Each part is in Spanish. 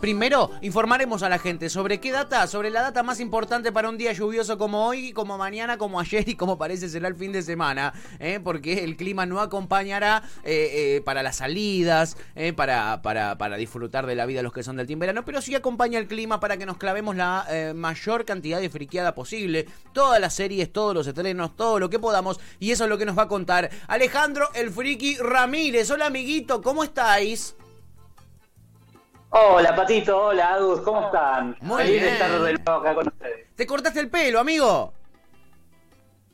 Primero, informaremos a la gente sobre qué data, sobre la data más importante para un día lluvioso como hoy, como mañana, como ayer y como parece será el fin de semana, ¿eh? porque el clima no acompañará eh, eh, para las salidas, ¿eh? para, para, para disfrutar de la vida los que son del team verano, pero sí acompaña el clima para que nos clavemos la eh, mayor cantidad de friqueada posible, todas las series, todos los estrenos, todo lo que podamos, y eso es lo que nos va a contar Alejandro el Friki Ramírez. Hola amiguito, ¿cómo estáis? Hola Patito, hola Agus, ¿cómo están? Muy Feliz de bien. estar de nuevo acá con ustedes. Te cortaste el pelo, amigo.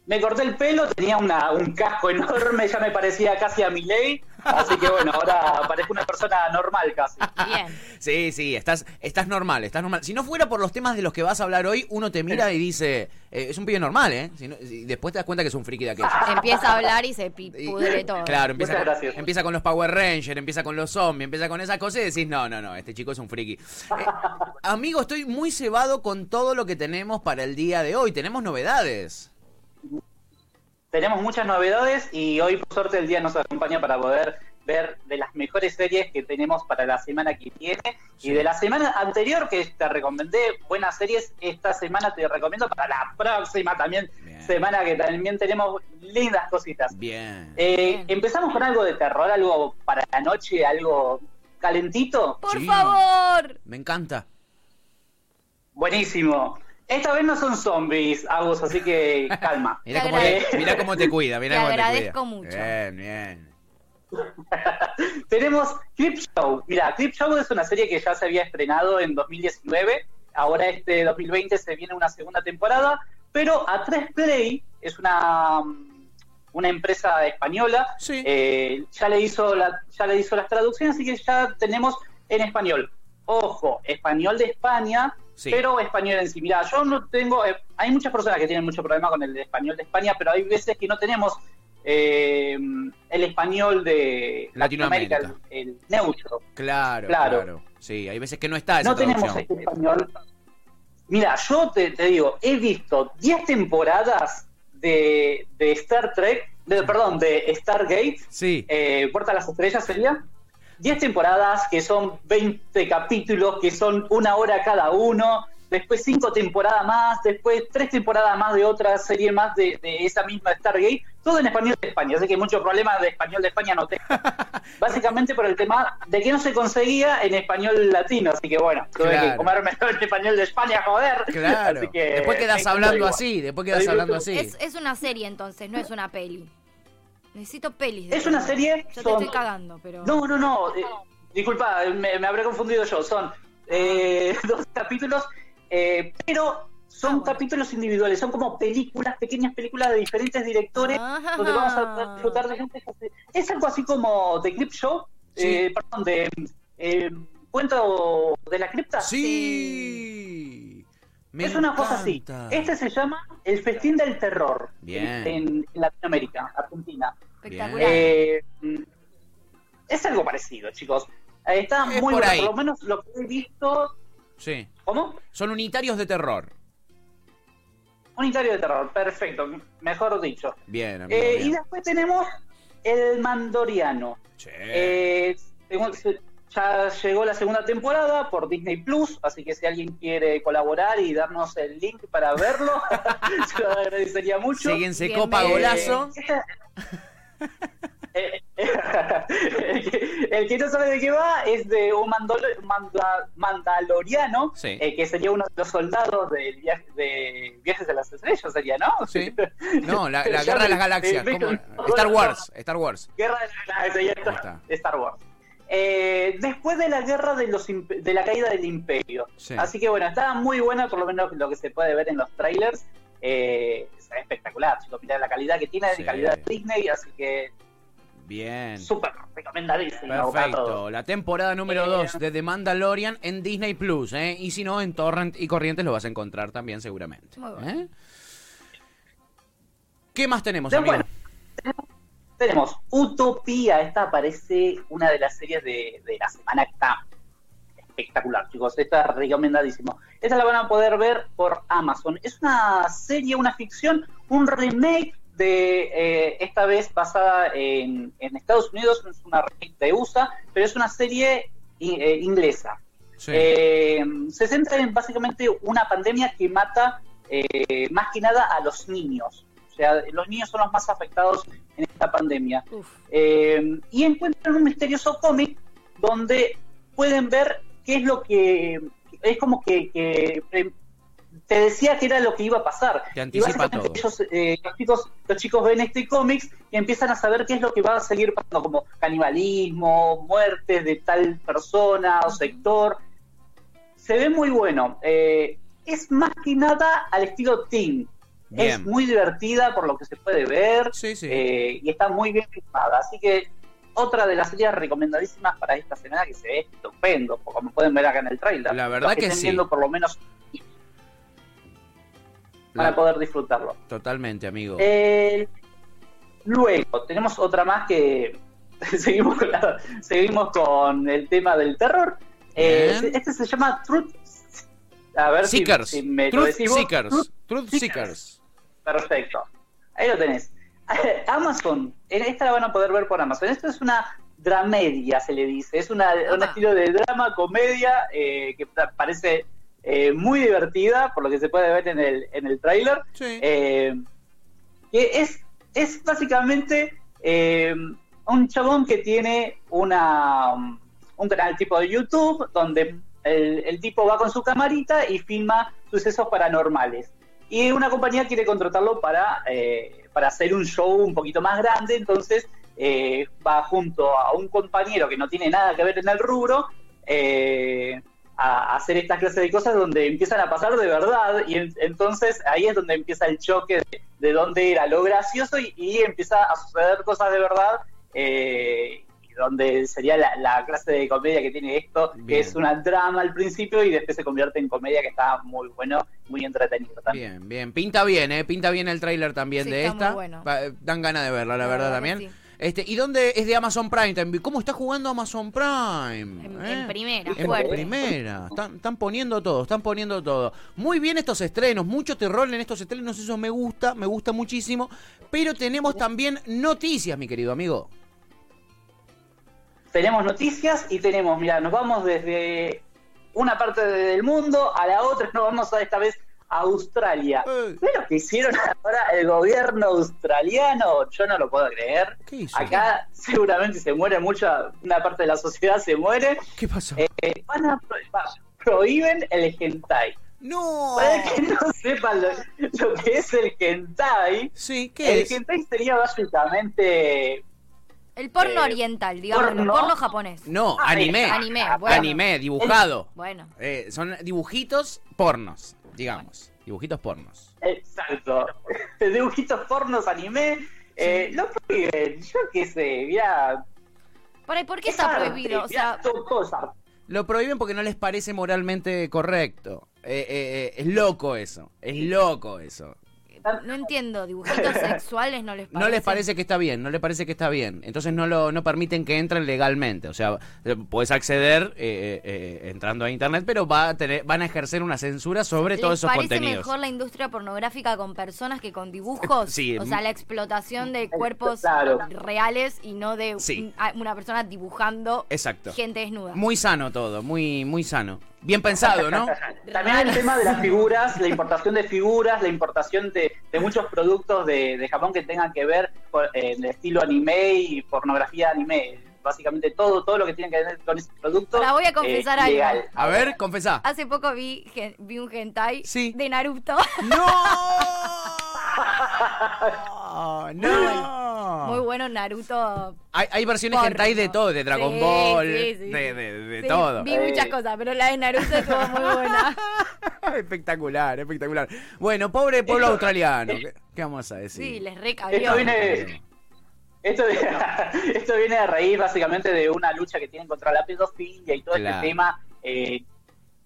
Me corté el pelo, tenía una, un casco enorme, ya me parecía casi a Miley, así que bueno, ahora parezco una persona normal casi. Bien. Sí, sí, estás, estás normal, estás normal. Si no fuera por los temas de los que vas a hablar hoy, uno te mira y dice, eh, es un pibe normal, ¿eh? Si no- después te das cuenta que es un friki de aquellos. Empieza a hablar y se pudre todo. Claro, empieza con, empieza con los Power Rangers, empieza con los zombies, empieza con esas cosas y decís, no, no, no, este chico es un friki. Eh, amigo, estoy muy cebado con todo lo que tenemos para el día de hoy. Tenemos novedades. Tenemos muchas novedades y hoy por suerte el día nos acompaña para poder ver de las mejores series que tenemos para la semana que viene Sí. y de la semana anterior que te recomendé buenas series, esta semana te recomiendo para la próxima también Bien. semana que también tenemos lindas cositas. Bien. Eh, empezamos con algo de terror, algo para la noche, algo calentito. Por Sí. favor. Me encanta. Buenísimo. Esta vez no son zombies, Agus, así que calma. Mira Te cómo, te, agradezco. mira cómo te cuida, Te cómo te agradezco mucho. Bien, bien. Tenemos Clip Show. Mira, Clip Show es una serie que ya se había estrenado en 2019. Ahora este 2020 se viene una segunda temporada. Pero A3 Play es una, una empresa española. Sí. Eh, ya, le hizo la, ya le hizo las traducciones, así que ya tenemos en español. Ojo, español de España, Sí. pero español en sí. Mira, yo no tengo. eh, hay muchas personas que tienen mucho problema con el español de España, pero hay veces que no tenemos eh, el español de Latinoamérica. el, el neutro. Claro, claro, Claro. Sí, hay veces que no está esa No tenemos este español. Mira, yo te, te digo, he visto 10 temporadas de, de Star Trek, de- perdón, de Stargate, Sí. eh, Puerta a las Estrellas sería. 10 temporadas que son 20 capítulos, que son una hora cada uno, después 5 temporadas más, después 3 temporadas más de otra serie más de, de esa misma Stargate, todo en español de España, así que muchos problemas de español de España no tengo. Básicamente por el tema de que no se conseguía en español latino, así que bueno, tuve Claro. que comerme en español de España, joder. Claro. Así que después quedas hablando así, después quedas hablando así. Es, es una serie entonces, no es una peli. Necesito pelis. de Es una serie, te estoy cagando, pero. No, no, no. eh, disculpa, me, me habré confundido yo. Son eh, dos capítulos, eh, pero son Ah, bueno. capítulos individuales. Son como películas, pequeñas películas de diferentes directores, Ajá. donde vamos a disfrutar de gente. Es algo así como The Clip Show, eh, perdón, de eh, Cuento de la Cripta. Sí. Me es una cosa así. Este se llama El Festín del Terror Bien. en, en Latinoamérica, Argentina. Espectacular. Eh, es algo parecido, chicos. Eh, Está Es muy por bueno, ahí. por lo menos lo que he visto. Sí. ¿Cómo? Son unitarios de terror. Unitario de terror, perfecto, mejor dicho. Bien, amigo. Eh, bien. y después tenemos El Mandoriano. Sí. Eh, ya llegó la segunda temporada por Disney Plus, así que si alguien quiere colaborar y darnos el link para verlo, yo lo agradecería mucho. Síguense Bien, copa golazo. Eh, el, que, el que no sabe de qué va es de un mandolo- manda- mandaloriano, Sí. eh, que sería uno de los soldados del viaje, de Viajes a las Estrellas, sería, ¿no? Sí. No, la, guerra de las galaxias. Star Wars. Star Wars. Guerra de las Galaxias. Star Wars. Eh, después de la guerra de los de la caída del imperio. Sí. Así que bueno, está muy buena, por lo menos lo que se puede ver en los trailers. Eh, es espectacular, chicos. Mirá la calidad que tiene, Sí. de calidad de Disney, así que Bien. súper recomendadísimo. Perfecto. La temporada número Eh, 2 de The Mandalorian en Disney Plus, ¿eh? Y si no, en Torrent y Corrientes lo vas a encontrar también seguramente. Muy bueno. ¿eh? ¿Qué más tenemos, Después, amigo? Tenemos Utopía. Esta parece una de las series de, de la semana que está espectacular, chicos. Está recomendadísimo. Esta la van a poder ver por Amazon. Es una serie, una ficción, un remake de eh, esta vez basada en, en Estados Unidos, no es una remake de USA, pero es una serie eh, inglesa. Sí. Eh, se centra en básicamente una pandemia que mata más que nada a los niños. Sea, los niños son los más afectados en esta pandemia. Eh, y encuentran un misterioso cómic donde pueden ver qué es lo que es como que, que, eh, te decía que era lo que iba a pasar. Te Y básicamente todo. ellos, eh, los, chicos, los chicos ven este cómic y empiezan a saber qué es lo que va a seguir pasando, como canibalismo, muertes de tal persona o sector. Se ve muy bueno. Eh, es más que nada al estilo teen. Bien. Es muy divertida por lo que se puede ver Sí, sí. eh, y está muy bien filmada. Así que otra de las series recomendadísimas para esta semana que se ve estupendo, como pueden ver acá en el trailer. La verdad Los que estén sí. por lo menos para La- poder disfrutarlo. Totalmente, amigo. Eh, luego, tenemos otra más que seguimos, con la- seguimos con el tema del terror. Eh, este se llama Truth. A ver Seekers. si, me lo Truth vos. Seekers. Truth Truth Seekers. Seekers. Perfecto. Ahí lo tenés. Amazon. Esta la van a poder ver por Amazon. Esto es una dramedia, se le dice. Es una, un estilo de drama, comedia, eh, que pa- parece eh, muy divertida, por lo que se puede ver en el, en el tráiler. Sí. Eh, que es, es básicamente eh, un chabón que tiene una, un canal tipo de YouTube donde el, el tipo va con su camarita y filma sucesos paranormales. Y una compañía quiere contratarlo para, eh, para hacer un show un poquito más grande, entonces eh, va junto a un compañero que no tiene nada que ver en el rubro eh, a hacer estas clases de cosas donde empiezan a pasar de verdad y en- entonces ahí es donde empieza el choque de, de dónde era lo gracioso y, y empieza a suceder cosas de verdad eh, donde sería la, la clase de comedia que tiene esto, Bien. que es una drama al principio y después se convierte en comedia que está muy bueno, muy entretenido también. Bien, bien. Pinta bien, ¿eh? Pinta bien el tráiler también Sí, de está muy esta. bueno. Dan ganas de verla, la, La verdad, también. sí. Este, ¿Y dónde es de Amazon Prime también? ¿Cómo está jugando Amazon Prime? En, ¿Eh? en primera, En fuerte. primera, están, están poniendo todo, están poniendo todo. Muy bien estos estrenos, mucho terror en estos estrenos, eso me gusta, me gusta muchísimo. Pero tenemos también noticias, mi querido amigo. Tenemos noticias y tenemos, mira, nos vamos desde una parte del mundo a la otra, nos vamos a esta vez a Australia. Eh. ¿Ves lo que hicieron ahora el gobierno australiano? Yo no lo puedo creer. ¿Qué hizo? Acá seguramente se muere mucha, una parte de la sociedad se muere. ¿Qué pasó? Eh, van a pro- prohíben el hentai. ¡No! Para que no sepa lo, lo que es el hentai, Sí, ¿qué el es? hentai sería básicamente El porno Eh, oriental, digamos, el porno. japonés. No, Ah, anime. Anime, bueno. Anime, dibujado. Bueno, Eh, son dibujitos pornos, digamos. Dibujitos pornos. Exacto. Dibujitos pornos, anime. Eh, Lo prohíben. Yo qué sé, mira. por ahí, ¿por qué es está arte, prohibido? O mirá, sea. Lo prohíben porque no les parece moralmente correcto. Eh, eh, eh, es loco eso. Es loco eso. No entiendo, dibujitos sexuales no les parece. No les parece que está bien, no les parece que está bien. Entonces no lo no permiten que entren legalmente. O sea, eh, puedes acceder eh, eh, eh, entrando a internet, pero va a tener, van a ejercer una censura sobre ¿Les todos esos parece contenidos. mejor la industria pornográfica con personas que con dibujos? Sí. O sea, la explotación de cuerpos Claro. reales y no de Sí. una persona dibujando Exacto. gente desnuda. Muy sano todo, muy, muy sano. Bien pensado, ¿no? También el tema de las figuras, la importación de figuras, la importación de, de muchos productos de, de Japón que tengan que ver con eh, el estilo anime y pornografía anime. Básicamente todo, todo lo que tiene que ver con ese producto. Ahora voy a eh, confesar algo. ilegal. A ver, confesá. Hace poco vi, vi un hentai Sí. de Naruto. ¡No! ¡No! Muy bueno Naruto. Hay, hay versiones porno. hentai de todo, de Dragon Sí, Ball, sí, sí, de, de- de Sí, todo. Vi muchas cosas, pero la de Naruto estuvo muy buena. espectacular, espectacular. Bueno, pobre pueblo Esto- australiano. ¿Qué, qué vamos a decir? Sí, les recabió. Esto viene, esto, esto viene a raíz básicamente de una lucha que tienen contra la pedofilia y todo Claro. este tema eh,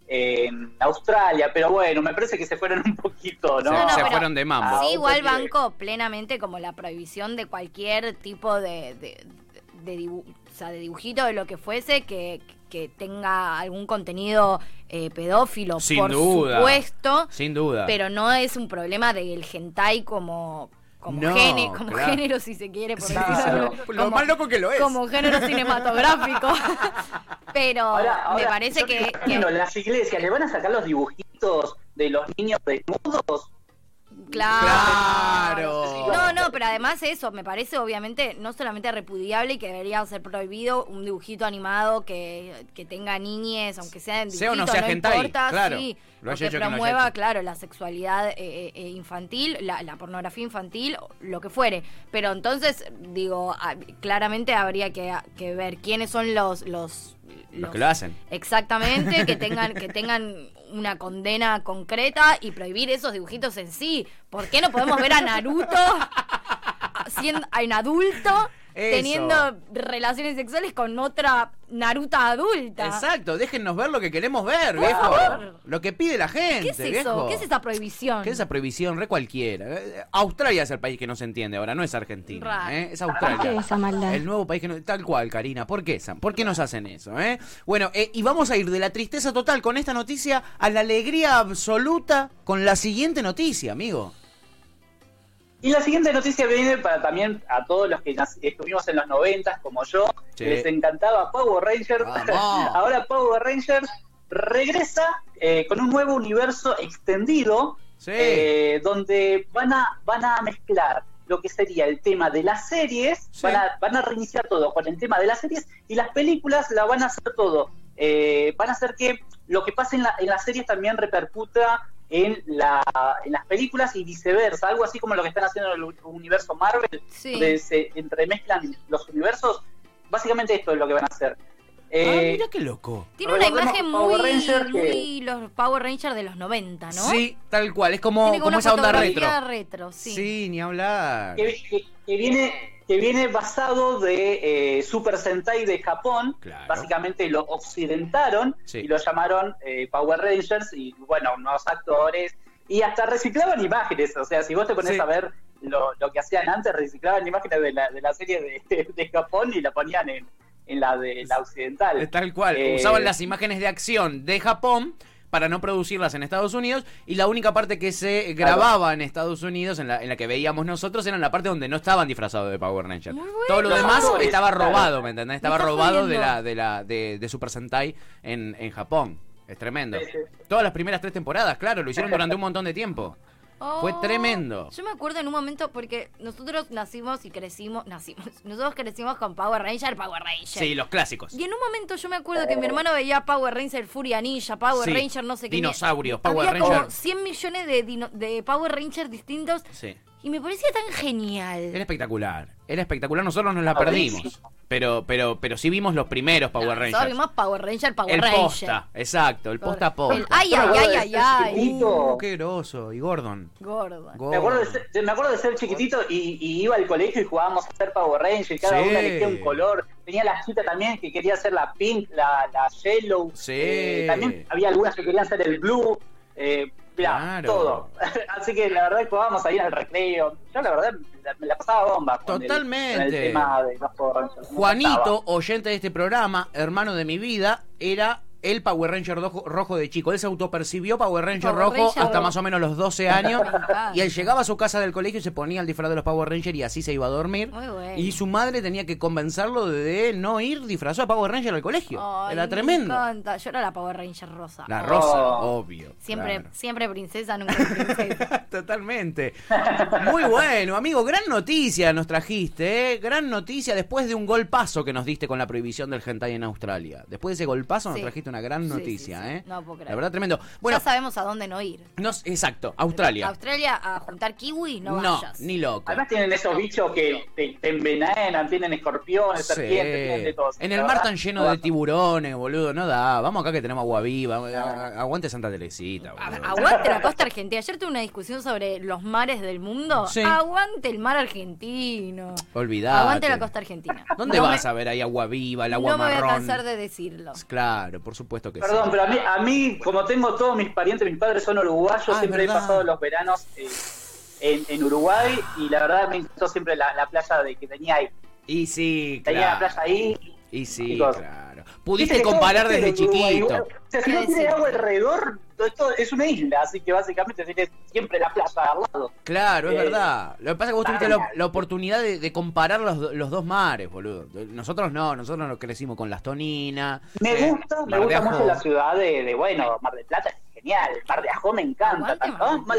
en Australia. Pero bueno, me parece que se fueron un poquito, ¿no? Se, No, no, se pero- fueron de mambo. Ah, Sí, igual otro nivel. banco plenamente como la prohibición de cualquier tipo de, de, de dibu- o sea, de dibujito, de lo que fuese, que, que tenga algún contenido eh, pedófilo, Sin por duda. supuesto, Sin duda. pero no es un problema del hentai como, como, No, gene- como claro. género, si se quiere, por Sí, decirlo. Lo como- más loco que lo es. Como género cinematográfico. Pero Ahora, me parece que, que- las iglesias le van a sacar los dibujitos de los niños desnudos. Claro. No, no, pero además eso, me parece obviamente no solamente repudiable y que debería ser prohibido un dibujito animado que, que tenga niñes, aunque sea en Sea o dibujito, no sea hentai, importa, claro. sí, Lo que no promueva, claro, la sexualidad eh, eh, infantil, la, la pornografía infantil, lo que fuere. Pero entonces, digo, ah, claramente habría que, que ver quiénes son los... los Los que lo hacen. Exactamente, que tengan, que tengan una condena concreta y prohibir esos dibujitos en sí. ¿Por qué no podemos ver a Naruto siendo en adulto. Teniendo relaciones sexuales con otra Naruta adulta? Exacto, déjennos ver lo que queremos ver, Por viejo. favor. Lo que pide la gente, ¿Qué es eso? viejo. ¿Qué es esa prohibición? ¿Qué es esa prohibición? Re cualquiera. Eh, Australia es el país que no se entiende ahora, no es Argentina. ¿eh? Es Australia. ¿Por qué esa maldad? El nuevo país que no. Tal cual, Karina. ¿Por qué, Sam? ¿Por qué nos hacen eso? Eh? Bueno, eh, y vamos a ir de la tristeza total con esta noticia a la alegría absoluta con la siguiente noticia, amigo. Y la siguiente noticia viene para también a todos los que estuvimos en los noventas, como yo, Sí. que les encantaba Power Rangers. Ahora Power Rangers regresa eh, con un nuevo universo extendido, Sí. eh, donde van a, van a mezclar lo que sería el tema de las series, Sí. van, a, van a reiniciar todo con el tema de las series y las películas la van a hacer todo. Eh, van a hacer que lo que pase en, la- en las series también repercuta en, la, en las películas y viceversa, algo así como lo que están haciendo en el universo Marvel, Sí. donde se entremezclan los universos. Básicamente esto es lo que van a hacer. ah, Eh, mira qué loco. Tiene una imagen muy, Ranger que- muy los Power Rangers de los 90, ¿no? Sí, tal cual. Es como, como una esa onda retro. retro, sí. Sí, ni hablar. que, que- que viene que viene basado de eh, Super Sentai de Japón. Claro. Básicamente lo occidentaron Sí. y lo llamaron eh, Power Rangers y bueno, unos actores y hasta reciclaban imágenes. O sea, si vos te pones Sí. a ver lo, lo que hacían antes, reciclaban imágenes de la, de la serie de, de Japón y la ponían en, en la de la occidental. Tal cual. Eh, Usaban las imágenes de acción de Japón para no producirlas en Estados Unidos y la única parte que se grababa en Estados Unidos, en la, en la que veíamos nosotros, era en la parte donde no estaban disfrazados de Power Ranger. Muy bueno. Todo lo demás estaba robado, ¿me entendés? Estaba robado de la, de la de, de Super Sentai en, en Japón. Es tremendo. Todas las primeras tres temporadas, claro, lo hicieron durante un montón de tiempo. Fue Oh, tremendo. Yo me acuerdo en un momento porque nosotros nacimos y crecimos, nacimos, nosotros crecimos con Power Ranger, Power Ranger. Sí, los clásicos. Y en un momento yo me acuerdo que mi hermano veía Power Ranger Furia Ninja, Power Sí. Ranger no sé qué. Dinosaurios, Power Había como Ranger. 100 millones de, de Power Rangers distintos Sí. Y me parecía tan genial. Era espectacular. Era espectacular. Nosotros nos la perdimos. Pero, pero, pero sí vimos los primeros Power Nosotros Rangers. vimos Power Ranger, Power el Ranger. posta, exacto, el posta a posta. El- ay, ay, ay, ay. Uh, qué groso. Y Gordon. Gordo. Gordon. Me acuerdo, de ser, me acuerdo de ser chiquitito y, y iba al colegio y jugábamos a hacer Power Ranger y cada Sí. una elegía un color. Tenía la chica también que quería ser la pink, la, la yellow. Sí. Eh, también había algunas que querían ser el blue. Eh, Claro. todo. Así que la verdad es que jugábamos ahí en el recreo. Yo la verdad me la pasaba bomba. con el- Totalmente. con el tema de los Juanito, oyente de este programa, hermano de mi vida, era el Power Ranger rojo, rojo de chico. Él se autopercibió Power Ranger Power rojo Ranger hasta rojo. más o menos los 12 años. Y él llegaba a su casa del colegio y se ponía el disfraz de los Power Ranger y así se iba a dormir. Muy bueno. Y su madre tenía que convencerlo de no ir disfrazado de Power Ranger al colegio. Era me tremendo. encanta. Yo era la Power Ranger rosa. La rosa, Oh. obvio. Siempre, claro. siempre princesa, nunca princesa. Totalmente. Muy bueno, amigo. Gran noticia nos trajiste, ¿eh? Gran noticia después de un golpazo que nos diste con la prohibición del hentai en Australia. Después de ese golpazo nos trajiste una gran Sí, noticia, sí, sí. ¿eh? No puedo creer. La verdad, tremendo. Bueno, ya sabemos a dónde no ir. exacto, Australia. Australia a juntar kiwi, no, No, vayas. ni loco. Además tienen esos bichos que te, te envenenan, tienen escorpiones, Sí. serpientes, tienen de todo. En el mar tan lleno no de tiburones, boludo, no da. Vamos acá que tenemos agua viva. Aguante Santa Teresita, boludo. Aguante la costa argentina. Ayer tuve una discusión sobre los mares del mundo. Sí. Aguante el mar argentino. Olvidate. Aguante la costa argentina. ¿Dónde No vas me- a ver ahí agua viva, el agua No me voy a marrón? cansar de decirlo. Claro, por supuesto que Perdón, sí. pero a mí, a mí, como tengo todos mis parientes, mis padres son uruguayos, Ah, siempre he pasado los veranos eh, en, en Uruguay y la verdad me encantó siempre la, la playa de que tenía ahí. Y sí, Tenía la claro. playa ahí. Y sí, claro. Pudiste comparar desde chiquito. O sea, si ¿Qué no tiene agua alrededor, esto es una isla, así que básicamente tiene siempre la playa al lado. Claro, es Eh, verdad. Lo que pasa es que vos tuviste la, la oportunidad de, de comparar los, los dos mares, boludo. Nosotros no, nosotros nos crecimos con las toninas. Me eh, gusta, me gusta mucho la ciudad de, de, bueno, Mar del Plata es genial, Mar de Ajó me encanta. La playa Mar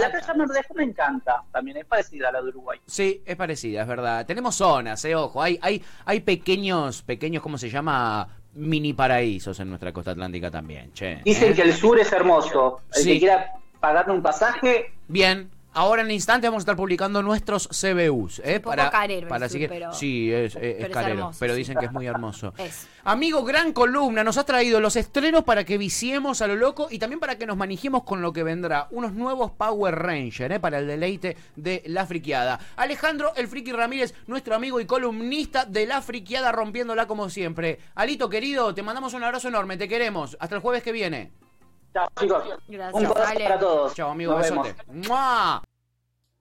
de Ajó me encanta, también es parecida a la de Uruguay. Sí, es parecida, es verdad. Tenemos zonas, eh, ojo. Hay, hay, hay pequeños, pequeños, ¿cómo se llama? Mini paraísos en nuestra costa atlántica también, che. Dicen ¿eh? que el sur es hermoso, el Sí. que quiera pagarme un pasaje, Bien, ahora en instante vamos a estar publicando nuestros CBUs. ¿eh? Un poco para, carero el para sur, seguir- pero- Sí, es, es- es pero es carero, hermoso, pero sí. dicen que es muy hermoso. Es. Amigo, gran columna, nos ha traído los estrenos para que viciemos a lo loco y también para que nos manejemos con lo que vendrá. Unos nuevos Power Rangers, ¿eh? para el deleite de la friqueada. Alejandro El Friki Ramírez, nuestro amigo y columnista de la friqueada, rompiéndola como siempre. Alito, querido, te mandamos un abrazo enorme, te queremos. Hasta el jueves que viene. chao chicos, Gracias, un abrazo para todos. Chao, amigo, Nos vemos. besote. ¡Mua!